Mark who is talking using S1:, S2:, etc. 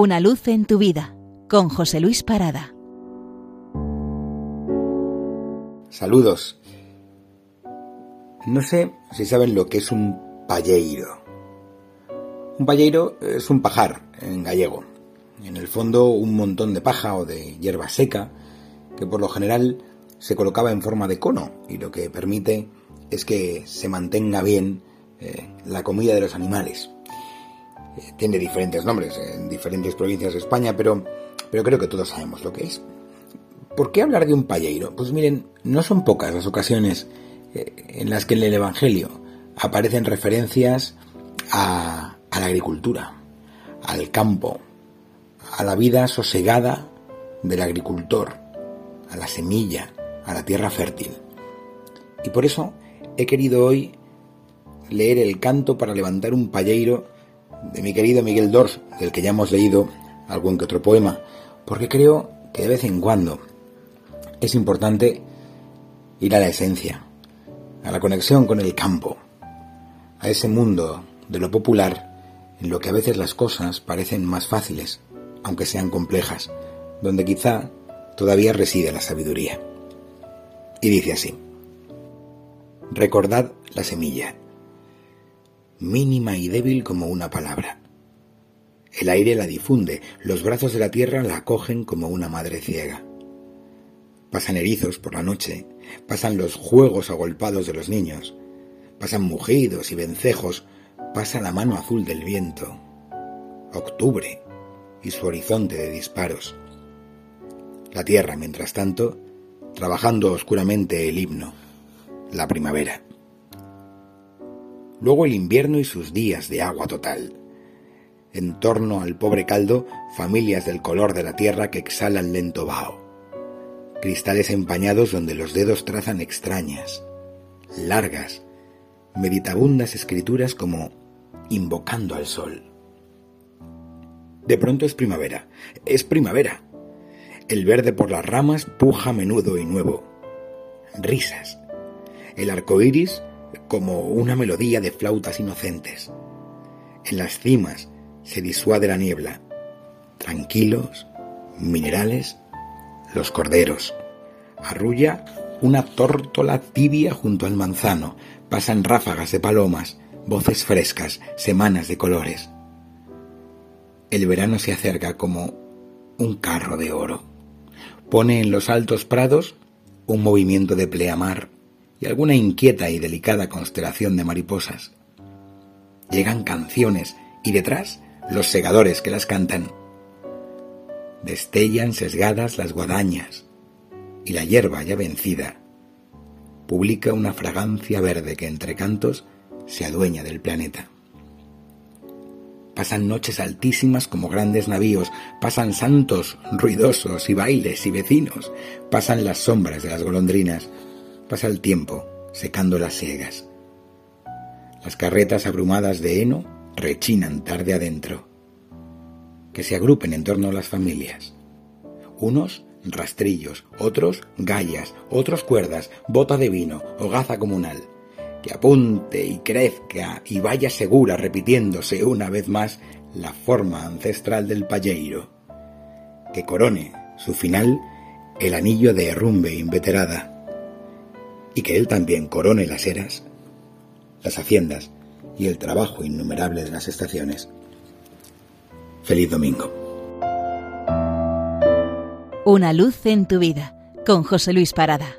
S1: Una luz en tu vida con José Luis Parada.
S2: Saludos. No sé si saben lo que es un palleiro. Un palleiro es un pajar en gallego. En el fondo un montón de paja o de hierba seca que por lo general se colocaba en forma de cono y lo que permite es que se mantenga bien eh, la comida de los animales. Tiene diferentes nombres en diferentes provincias de España, pero, pero creo que todos sabemos lo que es. ¿Por qué hablar de un palleiro? Pues miren, no son pocas las ocasiones eh, en las que en el Evangelio aparecen referencias a, a la agricultura, al campo, a la vida sosegada del agricultor, a la semilla, a la tierra fértil. Y por eso he querido hoy leer el canto para levantar un palleiro de mi querido Miguel Dors, del que ya hemos leído algún que otro poema, porque creo que de vez en cuando es importante ir a la esencia, a la conexión con el campo, a ese mundo de lo popular en lo que a veces las cosas parecen más fáciles, aunque sean complejas, donde quizá todavía reside la sabiduría. Y dice así, recordad la semilla, mínima y débil como una palabra. El aire la difunde, los brazos de la tierra la acogen como una madre ciega. Pasan erizos por la noche, pasan los juegos agolpados de los niños, pasan mugidos y vencejos, pasa la mano azul del viento. Octubre y su horizonte de disparos. La tierra, mientras tanto, trabajando oscuramente el himno, la primavera. Luego el invierno y sus días de agua total. En torno al pobre caldo, familias del color de la tierra que exhalan lento vaho. Cristales empañados donde los dedos trazan extrañas, largas, meditabundas escrituras como invocando al sol. De pronto es primavera, es primavera. El verde por las ramas puja menudo y nuevo. Risas. El arco iris como una melodía de flautas inocentes. En las cimas se disuade la niebla. Tranquilos, minerales, los corderos. Arrulla una tórtola tibia junto al manzano. Pasan ráfagas de palomas, voces frescas, semanas de colores. El verano se acerca como un carro de oro. Pone en los altos prados un movimiento de pleamar y alguna inquieta y delicada constelación de mariposas. Llegan canciones y detrás los segadores que las cantan. Destellan sesgadas las guadañas y la hierba ya vencida publica una fragancia verde que entre cantos se adueña del planeta. Pasan noches altísimas como grandes navíos, pasan santos ruidosos y bailes y vecinos, pasan las sombras de las golondrinas, Pasa el tiempo secando las siegas. Las carretas abrumadas de heno rechinan tarde adentro. Que se agrupen en torno a las familias. Unos rastrillos, otros gallas, otros cuerdas, bota de vino, hogaza comunal. Que apunte y crezca y vaya segura repitiéndose una vez más la forma ancestral del palleiro. Que corone su final el anillo de herrumbe inveterada y que él también corone las eras, las haciendas y el trabajo innumerable de las estaciones. Feliz domingo.
S1: Una luz en tu vida con José Luis Parada.